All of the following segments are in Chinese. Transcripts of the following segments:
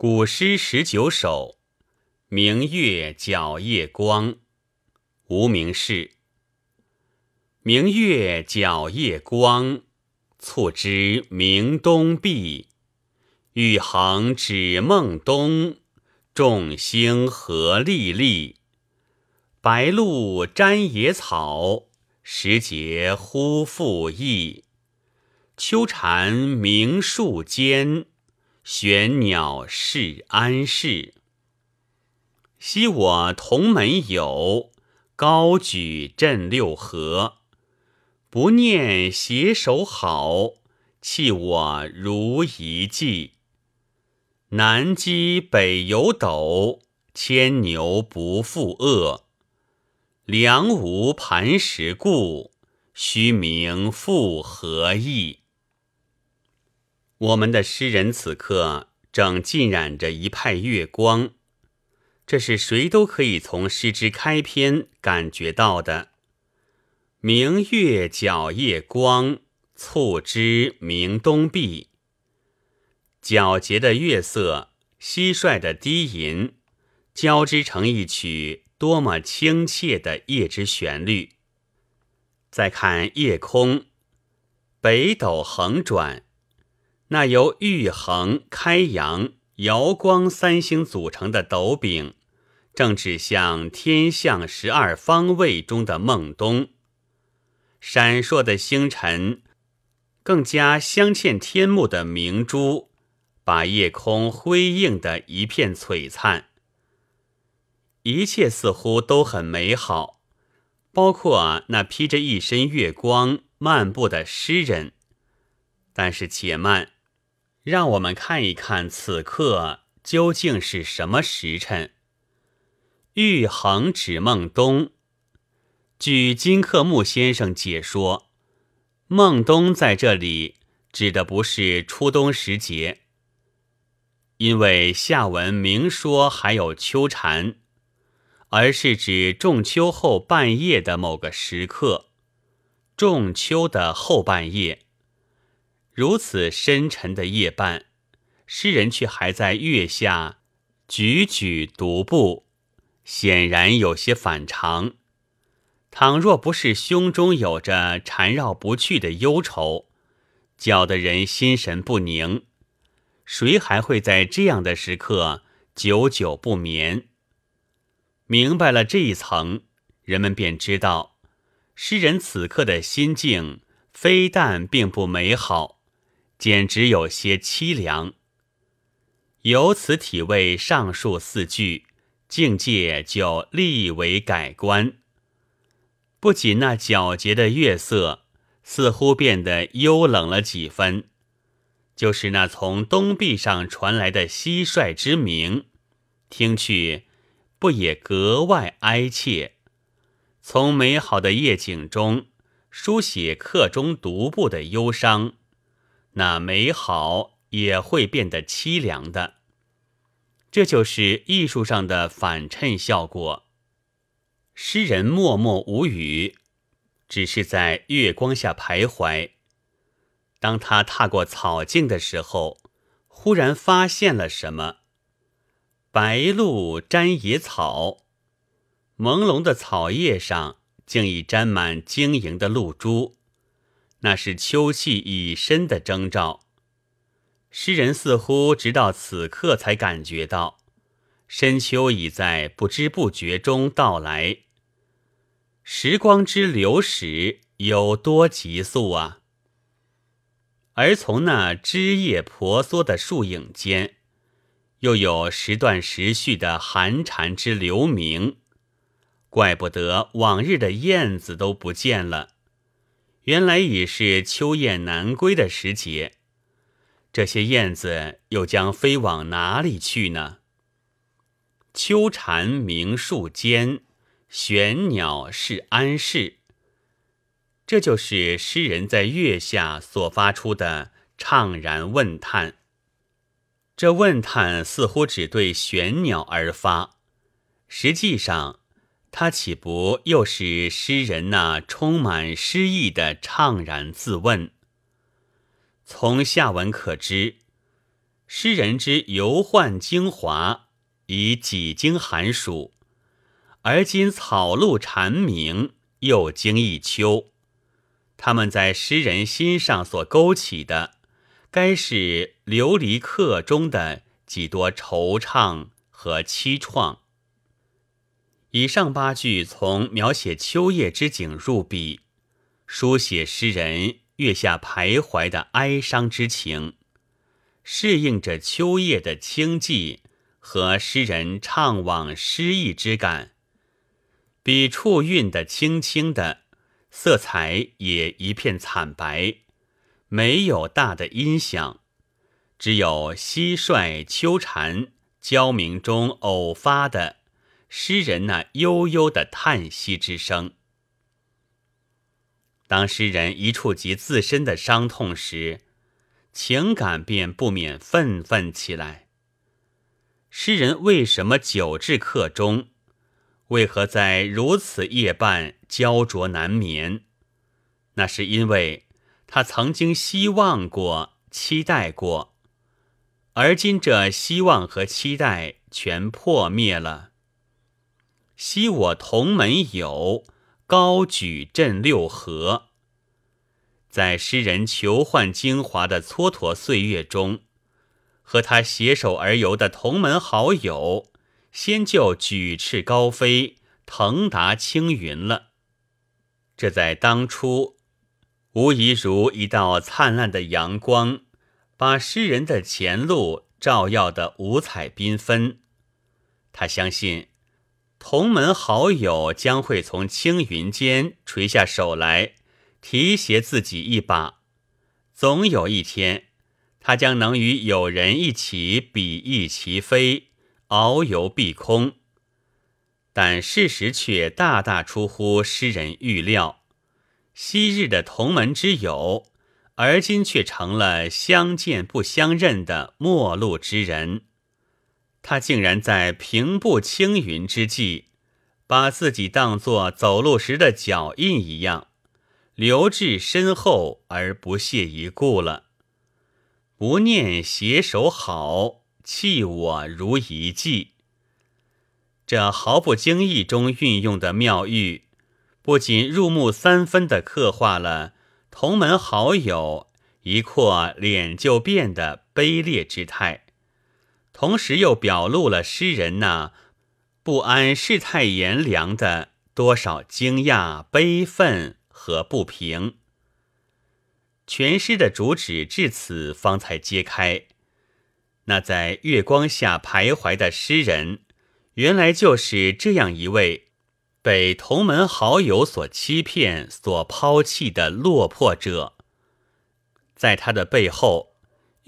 古诗十九首，明月皎夜光，无名氏。明月皎夜光，促织鸣东壁。玉衡指孟冬，众星何历历。白露沾野草，时节忽复易。秋蝉鸣树间。玄鸟是安适。昔我同门友，高举振六合。不念携手好，弃我如遗迹。南击北有斗，牵牛不复恶。梁无磐石固，虚名复何益？我们的诗人此刻正浸染着一派月光，这是谁都可以从诗之开篇感觉到的。明月皎夜光，促织鸣东壁。皎洁的月色，蟋蟀的低吟，交织成一曲多么亲切的夜之旋律。再看夜空，北斗横转。那由玉衡、开阳、瑶光三星组成的斗柄，正指向天象十二方位中的孟冬。闪烁的星辰，更加镶嵌天幕的明珠，把夜空辉映的一片璀璨。一切似乎都很美好，包括那披着一身月光漫步的诗人。但是且慢。让我们看一看此刻究竟是什么时辰。玉衡指孟冬。据金克木先生解说，孟冬在这里指的不是初冬时节，因为下文明说还有秋蝉，而是指仲秋后半夜的某个时刻，仲秋的后半夜。如此深沉的夜半，诗人却还在月下踽踽独步，显然有些反常。倘若不是胸中有着缠绕不去的忧愁，搅得人心神不宁，谁还会在这样的时刻久久不眠？明白了这一层，人们便知道，诗人此刻的心境非但并不美好。简直有些凄凉。由此体味上述四句，境界就立为改观。不仅那皎洁的月色似乎变得幽冷了几分，就是那从东壁上传来的蟋蟀之鸣，听去不也格外哀切？从美好的夜景中书写客中独步的忧伤。那美好也会变得凄凉的，这就是艺术上的反衬效果。诗人默默无语，只是在月光下徘徊。当他踏过草径的时候，忽然发现了什么：白露沾野草，朦胧的草叶上竟已沾满晶莹的露珠。那是秋气已深的征兆。诗人似乎直到此刻才感觉到，深秋已在不知不觉中到来。时光之流逝有多急速啊！而从那枝叶婆娑的树影间，又有时断时续的寒蝉之流鸣。怪不得往日的燕子都不见了。原来已是秋雁南归的时节，这些燕子又将飞往哪里去呢？秋蝉鸣树间，玄鸟是安适。这就是诗人在月下所发出的怅然问叹。这问叹似乎只对玄鸟而发，实际上。他岂不又是诗人那充满诗意的怅然自问？从下文可知，诗人之游宦精华，已几经寒暑，而今草露蝉鸣，又经一秋。他们在诗人心上所勾起的，该是流离客中的几多惆怅和凄怆。以上八句从描写秋夜之景入笔，书写诗人月下徘徊的哀伤之情，适应着秋夜的清寂和诗人怅惘失意之感。笔触韵的轻轻的。色彩也一片惨白，没有大的音响，只有蟋蟀、秋蝉交鸣中偶发的诗人那悠悠的叹息之声。当诗人一触及自身的伤痛时，情感便不免愤愤起来。诗人为什么久至客中？为何在如此夜半焦灼难眠？那是因为他曾经希望过、期待过，而今这希望和期待全破灭了。昔我同门友，高举振六合。在诗人求换精华的蹉跎岁月中，和他携手而游的同门好友。先就举翅高飞，腾达青云了。这在当初，无疑如一道灿烂的阳光，把诗人的前路照耀得五彩缤纷。他相信，同门好友将会从青云间垂下手来，提携自己一把。总有一天，他将能与友人一起比翼齐飞。遨游碧空，但事实却大大出乎诗人预料。昔日的同门之友，而今却成了相见不相认的陌路之人。他竟然在平步青云之际，把自己当作走路时的脚印一样，留至身后而不屑一顾了。不念携手好。弃我如一计，这毫不经意中运用的妙喻，不仅入木三分的刻画了同门好友一阔脸就变的卑劣之态，同时又表露了诗人那不安世态炎凉的多少惊讶、悲愤和不平。全诗的主旨至此方才揭开。那在月光下徘徊的诗人，原来就是这样一位被同门好友所欺骗、所抛弃的落魄者。在他的背后，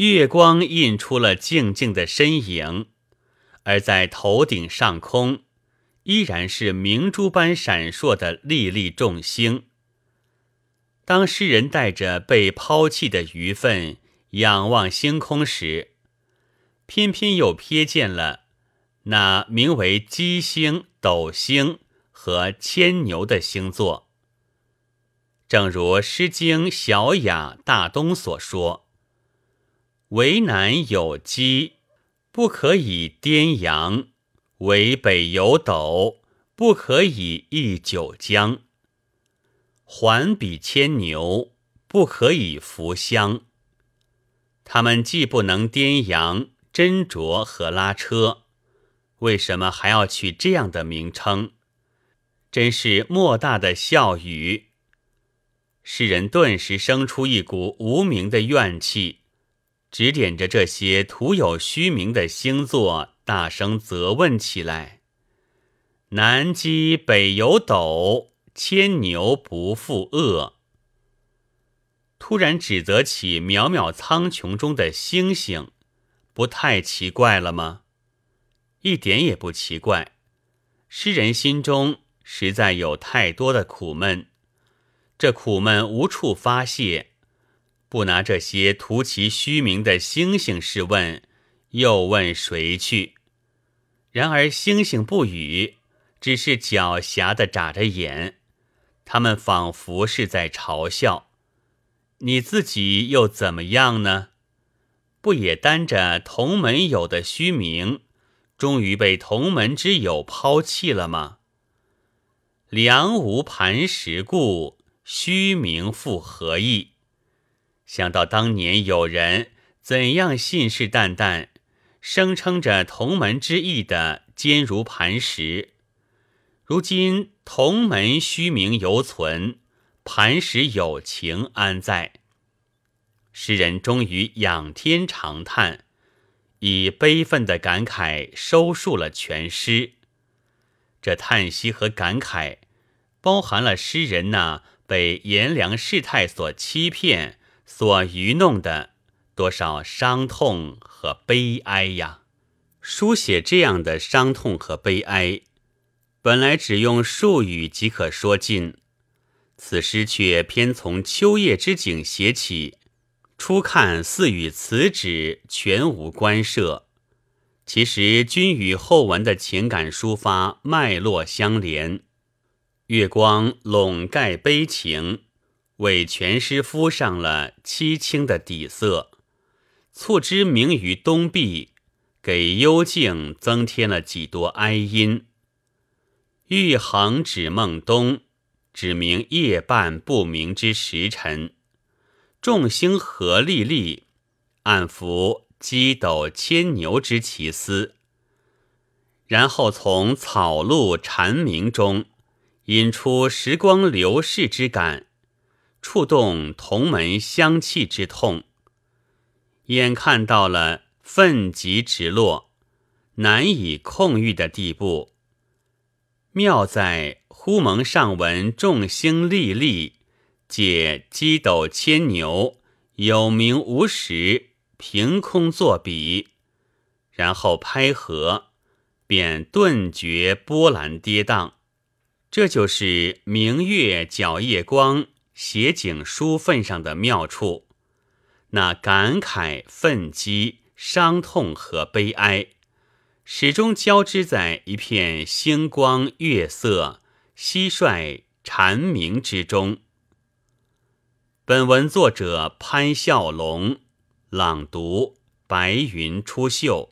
月光映出了静静的身影；而在头顶上空，依然是明珠般闪烁的粒粒众星。当诗人带着被抛弃的余愤仰望星空时，偏偏又瞥见了那名为鸡星、斗星和牵牛的星座。正如《诗经·小雅·大东》所说：“为南有鸡，不可以颠阳；为北有斗，不可以忆九江。环比牵牛，不可以扶香。他们既不能颠阳。”斟酌和拉车，为什么还要取这样的名称？真是莫大的笑语。诗人顿时生出一股无名的怨气，指点着这些徒有虚名的星座，大声责问起来：“南极北有斗，牵牛不负恶。”突然指责起渺渺苍穹中的星星。不太奇怪了吗？一点也不奇怪。诗人心中实在有太多的苦闷，这苦闷无处发泄，不拿这些图其虚名的星星试问，又问谁去？然而星星不语，只是狡黠的眨着眼，他们仿佛是在嘲笑。你自己又怎么样呢？不也担着同门友的虚名，终于被同门之友抛弃了吗？良无磐石故，虚名复何益？想到当年有人怎样信誓旦旦，声称着同门之意的坚如磐石，如今同门虚名犹存，磐石友情安在？诗人终于仰天长叹，以悲愤的感慨收束了全诗。这叹息和感慨，包含了诗人那被炎凉世态所欺骗、所愚弄的多少伤痛和悲哀呀！书写这样的伤痛和悲哀，本来只用数语即可说尽，此诗却偏从秋夜之景写起。初看似与此旨全无关涉，其实均与后文的情感抒发脉络相连。月光笼盖悲情，为全诗敷上了凄清的底色。促织明于东壁，给幽静增添了几多哀音。玉衡指孟冬，指明夜半不明之时辰。众星合历历，暗伏鸡斗牵牛之奇思。然后从草露蝉鸣中，引出时光流逝之感，触动同门相弃之痛。眼看到了愤极直落，难以控御的地步。妙在忽蒙上文众星历历。借鸡斗牵牛，有名无实，凭空作比，然后拍合，便顿觉波澜跌宕。这就是明月皎夜光写景书份上的妙处。那感慨、愤激、伤痛和悲哀，始终交织在一片星光、月色、蟋蟀蝉鸣之中。本文作者潘笑龙，朗读：白云出岫。